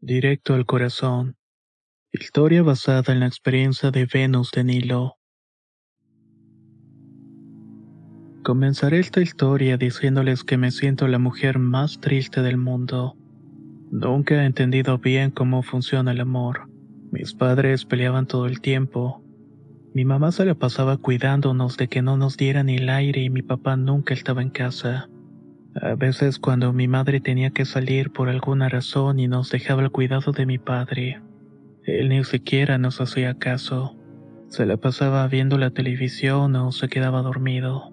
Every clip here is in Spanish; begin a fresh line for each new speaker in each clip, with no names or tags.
Directo al corazón. Historia basada en la experiencia de Venus de Nilo. Comenzaré esta historia diciéndoles que me siento la mujer más triste del mundo. Nunca he entendido bien cómo funciona el amor. Mis padres peleaban todo el tiempo. Mi mamá se la pasaba cuidándonos de que no nos dieran el aire y mi papá nunca estaba en casa. A veces cuando mi madre tenía que salir por alguna razón y nos dejaba el cuidado de mi padre, él ni siquiera nos hacía caso. Se la pasaba viendo la televisión o se quedaba dormido.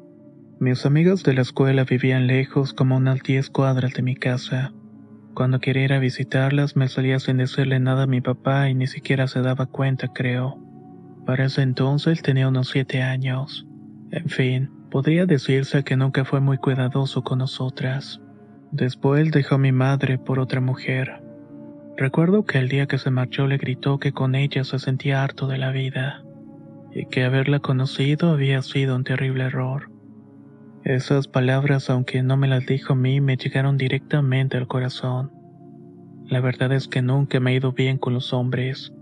Mis amigas de la escuela vivían lejos como unas 10 cuadras de mi casa. Cuando quería ir a visitarlas me salía sin decirle nada a mi papá y ni siquiera se daba cuenta, creo. Para ese entonces tenía unos 7 años. En fin, podría decirse que nunca fue muy cuidadoso con nosotras. Después dejó a mi madre por otra mujer. Recuerdo que el día que se marchó le gritó que con ella se sentía harto de la vida y que haberla conocido había sido un terrible error. Esas palabras, aunque no me las dijo a mí, me llegaron directamente al corazón. La verdad es que nunca me he ido bien con los hombres.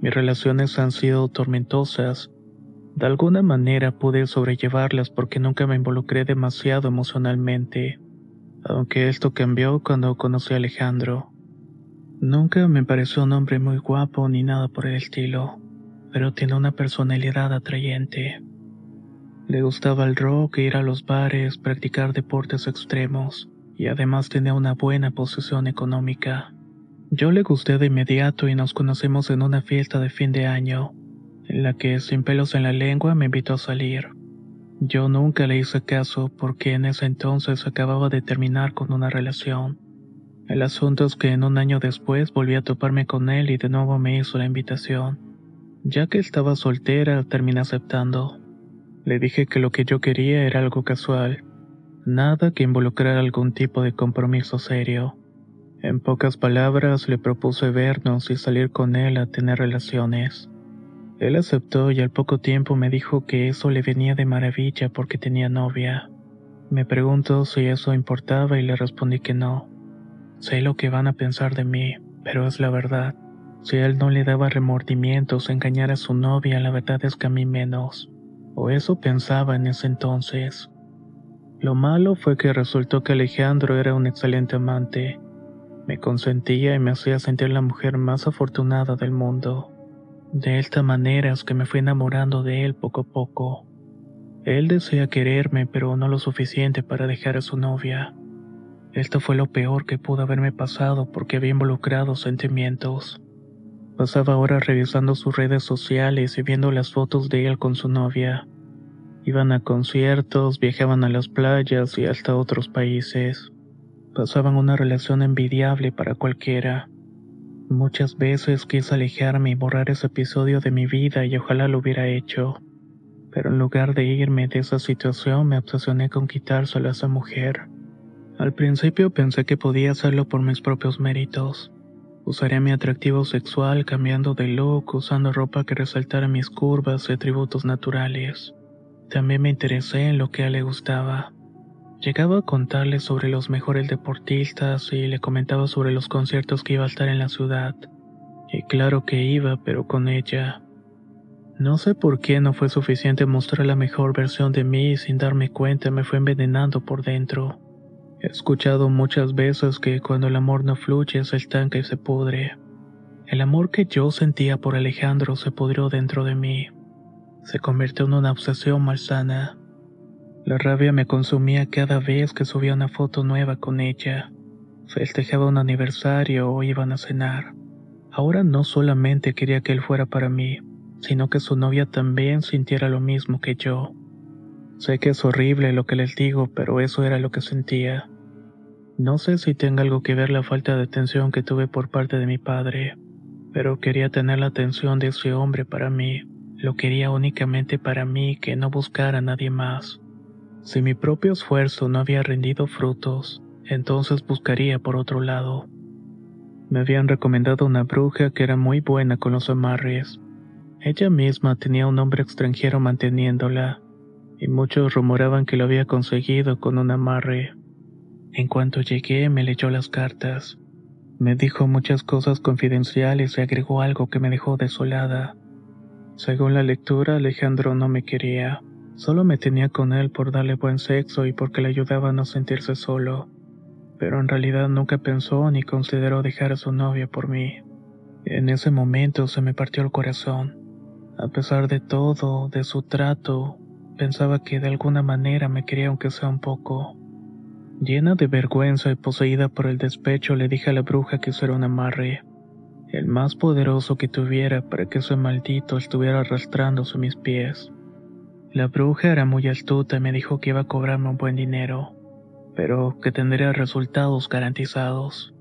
Mis relaciones han sido tormentosas. De alguna manera pude sobrellevarlas porque nunca me involucré demasiado emocionalmente, aunque esto cambió cuando conocí a Alejandro. Nunca me pareció un hombre muy guapo ni nada por el estilo, pero tiene una personalidad atrayente. Le gustaba el rock, ir a los bares, practicar deportes extremos, y además tenía una buena posición económica. Yo le gusté de inmediato y nos conocimos en una fiesta de fin de año, la que, sin pelos en la lengua, me invitó a salir. Yo nunca le hice caso porque en ese entonces acababa de terminar con una relación. El asunto es que en un año después volví a toparme con él y de nuevo me hizo la invitación. Ya que estaba soltera, terminé aceptando. Le dije que lo que yo quería era algo casual, nada que involucrara algún tipo de compromiso serio. En pocas palabras le propuse vernos y salir con él a tener relaciones. Él aceptó y al poco tiempo me dijo que eso le venía de maravilla porque tenía novia. Me preguntó si eso importaba y le respondí que no. Sé lo que van a pensar de mí, pero es la verdad. Si él no le daba remordimientos engañar a su novia, la verdad es que a mí menos. O eso pensaba en ese entonces. Lo malo fue que resultó que Alejandro era un excelente amante. Me consentía y me hacía sentir la mujer más afortunada del mundo. De esta manera es que me fui enamorando de él poco a poco. Él desea quererme, pero no lo suficiente para dejar a su novia. Esto fue lo peor que pudo haberme pasado porque había involucrado sentimientos. Pasaba horas revisando sus redes sociales y viendo las fotos de él con su novia. Iban a conciertos, viajaban a las playas y hasta otros países. Pasaban una relación envidiable para cualquiera. Muchas veces quise alejarme y borrar ese episodio de mi vida y ojalá lo hubiera hecho. Pero en lugar de irme de esa situación me obsesioné con quitárselo a esa mujer. Al principio pensé que podía hacerlo por mis propios méritos. Usaría mi atractivo sexual cambiando de look, usando ropa que resaltara mis curvas y atributos naturales. También me interesé en lo que a él le gustaba. Llegaba a contarle sobre los mejores deportistas y le comentaba sobre los conciertos que iba a estar en la ciudad. Y claro que iba, pero con ella. No sé por qué no fue suficiente mostrar la mejor versión de mí sin darme cuenta me fue envenenando por dentro. He escuchado muchas veces que cuando el amor no fluye se estanca y se pudre. El amor que yo sentía por Alejandro se pudrió dentro de mí. Se convirtió en una obsesión malsana. La rabia me consumía cada vez que subía una foto nueva con ella. Festejaba un aniversario o iban a cenar. Ahora no solamente quería que él fuera para mí, sino que su novia también sintiera lo mismo que yo. Sé que es horrible lo que les digo, pero eso era lo que sentía. No sé si tenga algo que ver la falta de atención que tuve por parte de mi padre, pero quería tener la atención de ese hombre para mí. Lo quería únicamente para mí, que no buscara a nadie más. Si mi propio esfuerzo no había rendido frutos, entonces buscaría por otro lado. Me habían recomendado una bruja que era muy buena con los amarres. Ella misma tenía un hombre extranjero manteniéndola, y muchos rumoraban que lo había conseguido con un amarre. En cuanto llegué me leyó las cartas. Me dijo muchas cosas confidenciales y agregó algo que me dejó desolada. Según la lectura, Alejandro no me quería. Solo me tenía con él por darle buen sexo y porque le ayudaba a no sentirse solo. Pero en realidad nunca pensó ni consideró dejar a su novia por mí. En ese momento se me partió el corazón. A pesar de todo, de su trato, pensaba que de alguna manera me quería aunque sea un poco. Llena de vergüenza y poseída por el despecho, le dije a la bruja que eso era un amarre, el más poderoso que tuviera para que ese maldito estuviera arrastrándose mis pies. La bruja era muy astuta y me dijo que iba a cobrarme un buen dinero, pero que tendría resultados garantizados.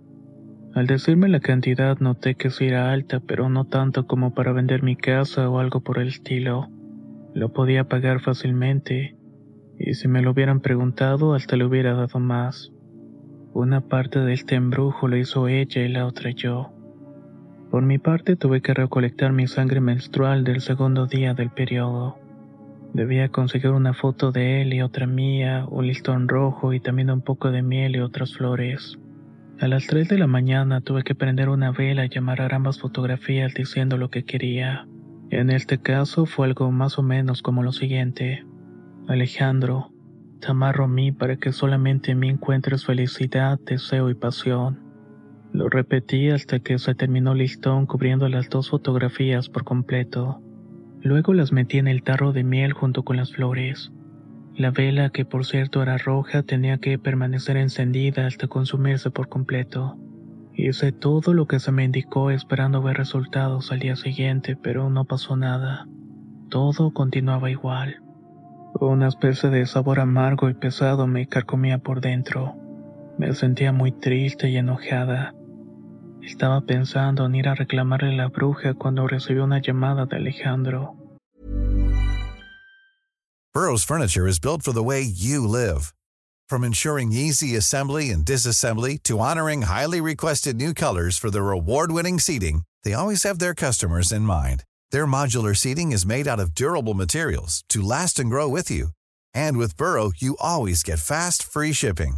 Al decirme la cantidad noté que sí era alta, pero no tanto como para vender mi casa o algo por el estilo. Lo podía pagar fácilmente, y si me lo hubieran preguntado hasta le hubiera dado más. Una parte de este embrujo lo hizo ella y la otra yo. Por mi parte tuve que recolectar mi sangre menstrual del segundo día del periodo. Debía conseguir una foto de él y otra mía, un listón rojo y también un poco de miel y otras flores. A las 3 de la mañana tuve que prender una vela y amarrar ambas fotografías diciendo lo que quería. En este caso fue algo más o menos como lo siguiente. Alejandro, te amarro a mí para que solamente en mí encuentres felicidad, deseo y pasión. Lo repetí hasta que se terminó listón cubriendo las dos fotografías por completo. Luego las metí en el tarro de miel junto con las flores. La vela, que por cierto era roja, tenía que permanecer encendida hasta consumirse por completo. Hice todo lo que se me indicó esperando ver resultados al día siguiente, pero no pasó nada. Todo continuaba igual. Una especie de sabor amargo y pesado me carcomía por dentro. Me sentía muy triste y enojada. Estaba pensando en ir a reclamarle a la bruja cuando recibí una llamada de Alejandro.
Burroughs Furniture is built for the way you live. From ensuring easy assembly and disassembly to honoring highly requested new colors for their award-winning seating, they always have their customers in mind. Their modular seating is made out of durable materials to last and grow with you. And with Burrow, you always get fast, free shipping.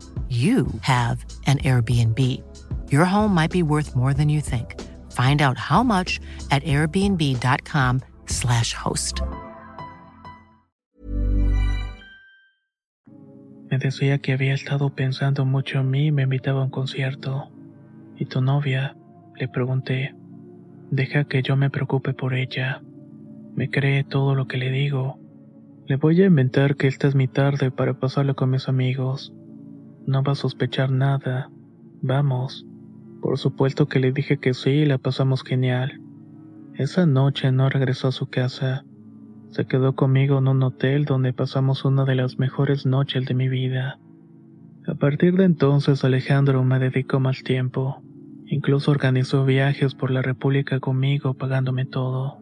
you have an Airbnb. Your home might be worth more than you think. Find out how much at airbnb.com/slash host.
Me decía que había estado pensando mucho en mí y me invitaba a un concierto. ¿Y tu novia? Le pregunté. Deja que yo me preocupe por ella. Me cree todo lo que le digo. Le voy a inventar que esta es mi tarde para pasarlo con mis amigos. No va a sospechar nada. Vamos. Por supuesto que le dije que sí y la pasamos genial. Esa noche no regresó a su casa. Se quedó conmigo en un hotel donde pasamos una de las mejores noches de mi vida. A partir de entonces Alejandro me dedicó más tiempo. Incluso organizó viajes por la República conmigo pagándome todo.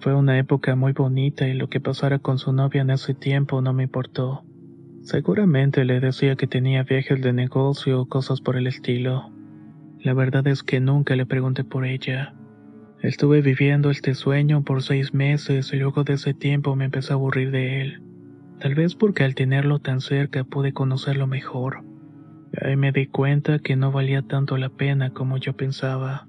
Fue una época muy bonita y lo que pasara con su novia en ese tiempo no me importó. Seguramente le decía que tenía viajes de negocio o cosas por el estilo. La verdad es que nunca le pregunté por ella. Estuve viviendo este sueño por seis meses y luego de ese tiempo me empecé a aburrir de él. Tal vez porque al tenerlo tan cerca pude conocerlo mejor. Ahí me di cuenta que no valía tanto la pena como yo pensaba.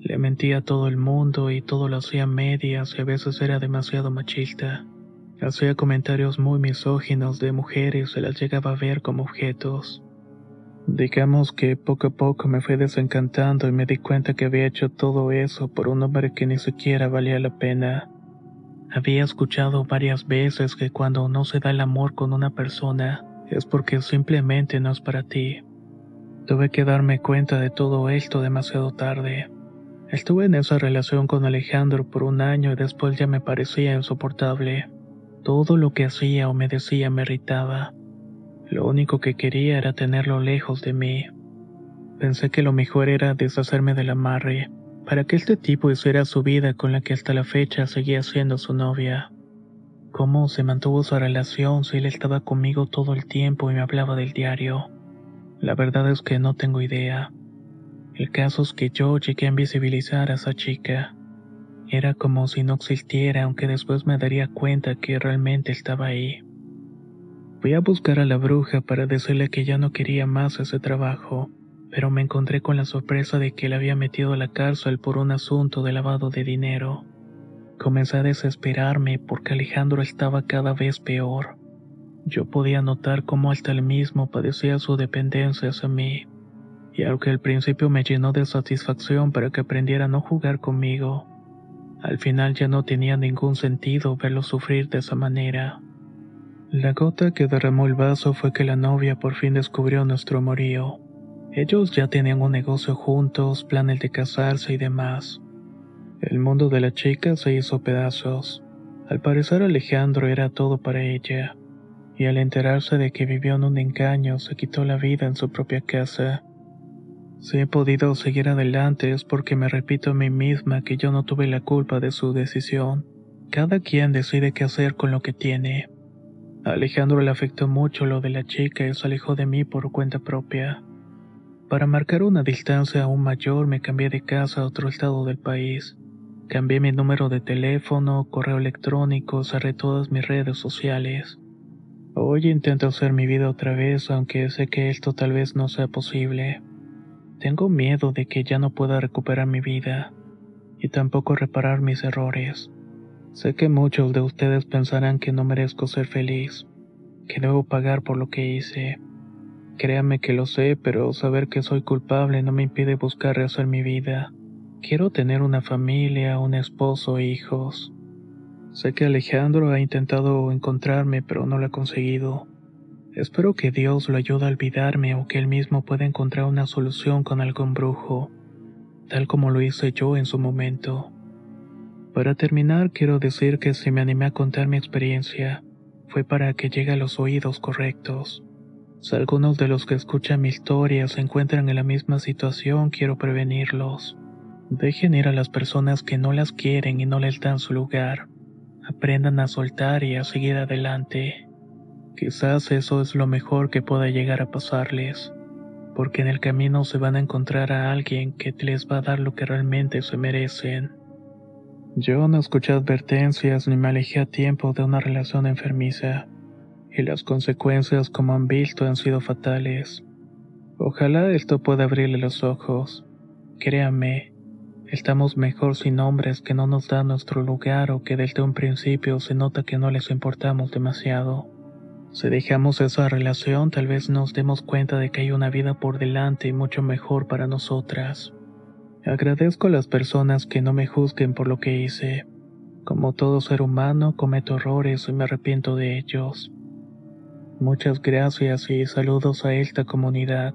Le mentía a todo el mundo y todo lo hacía medias y a veces era demasiado machista. Hacía comentarios muy misóginos de mujeres, se las llegaba a ver como objetos. Digamos que poco a poco me fui desencantando y me di cuenta que había hecho todo eso por un hombre que ni siquiera valía la pena. Había escuchado varias veces que cuando no se da el amor con una persona es porque simplemente no es para ti. Tuve que darme cuenta de todo esto demasiado tarde. Estuve en esa relación con Alejandro por un año y después ya me parecía insoportable. Todo lo que hacía o me decía me irritaba. Lo único que quería era tenerlo lejos de mí. Pensé que lo mejor era deshacerme del amarre, para que este tipo hiciera su vida con la que hasta la fecha seguía siendo su novia. ¿Cómo se mantuvo su relación si él estaba conmigo todo el tiempo y me hablaba del diario? La verdad es que no tengo idea. El caso es que yo llegué a invisibilizar a esa chica. Era como si no existiera, aunque después me daría cuenta que realmente estaba ahí. Fui a buscar a la bruja para decirle que ya no quería más ese trabajo, pero me encontré con la sorpresa de que le había metido a la cárcel por un asunto de lavado de dinero. Comencé a desesperarme porque Alejandro estaba cada vez peor. Yo podía notar cómo hasta él mismo padecía su dependencia hacia mí, y aunque al principio me llenó de satisfacción para que aprendiera a no jugar conmigo, al final ya no tenía ningún sentido verlo sufrir de esa manera. La gota que derramó el vaso fue que la novia por fin descubrió nuestro amorío. Ellos ya tenían un negocio juntos, planes de casarse y demás. El mundo de la chica se hizo pedazos. Al parecer Alejandro era todo para ella, y al enterarse de que vivió en un engaño se quitó la vida en su propia casa. Si he podido seguir adelante es porque me repito a mí misma que yo no tuve la culpa de su decisión. Cada quien decide qué hacer con lo que tiene. A Alejandro le afectó mucho lo de la chica y se alejó de mí por cuenta propia. Para marcar una distancia aún mayor me cambié de casa a otro estado del país. Cambié mi número de teléfono, correo electrónico, cerré todas mis redes sociales. Hoy intento hacer mi vida otra vez, aunque sé que esto tal vez no sea posible. Tengo miedo de que ya no pueda recuperar mi vida y tampoco reparar mis errores. Sé que muchos de ustedes pensarán que no merezco ser feliz, que debo pagar por lo que hice. Créame que lo sé, pero saber que soy culpable no me impide buscar rehacer mi vida. Quiero tener una familia, un esposo e hijos. Sé que Alejandro ha intentado encontrarme, pero no lo ha conseguido. Espero que Dios lo ayude a olvidarme o que él mismo pueda encontrar una solución con algún brujo, tal como lo hice yo en su momento. Para terminar, quiero decir que si me animé a contar mi experiencia, fue para que llegue a los oídos correctos. Si algunos de los que escuchan mi historia se encuentran en la misma situación, quiero prevenirlos. Dejen ir a las personas que no las quieren y no les dan su lugar. Aprendan a soltar y a seguir adelante. Quizás eso es lo mejor que pueda llegar a pasarles, porque en el camino se van a encontrar a alguien que les va a dar lo que realmente se merecen. Yo no escuché advertencias ni me alejé a tiempo de una relación enfermiza, y las consecuencias como han visto han sido fatales. Ojalá esto pueda abrirle los ojos. Créame, estamos mejor sin hombres que no nos dan nuestro lugar o que desde un principio se nota que no les importamos demasiado. Si dejamos esa relación, tal vez nos demos cuenta de que hay una vida por delante y mucho mejor para nosotras. Agradezco a las personas que no me juzguen por lo que hice. Como todo ser humano, cometo errores y me arrepiento de ellos. Muchas gracias y saludos a esta comunidad.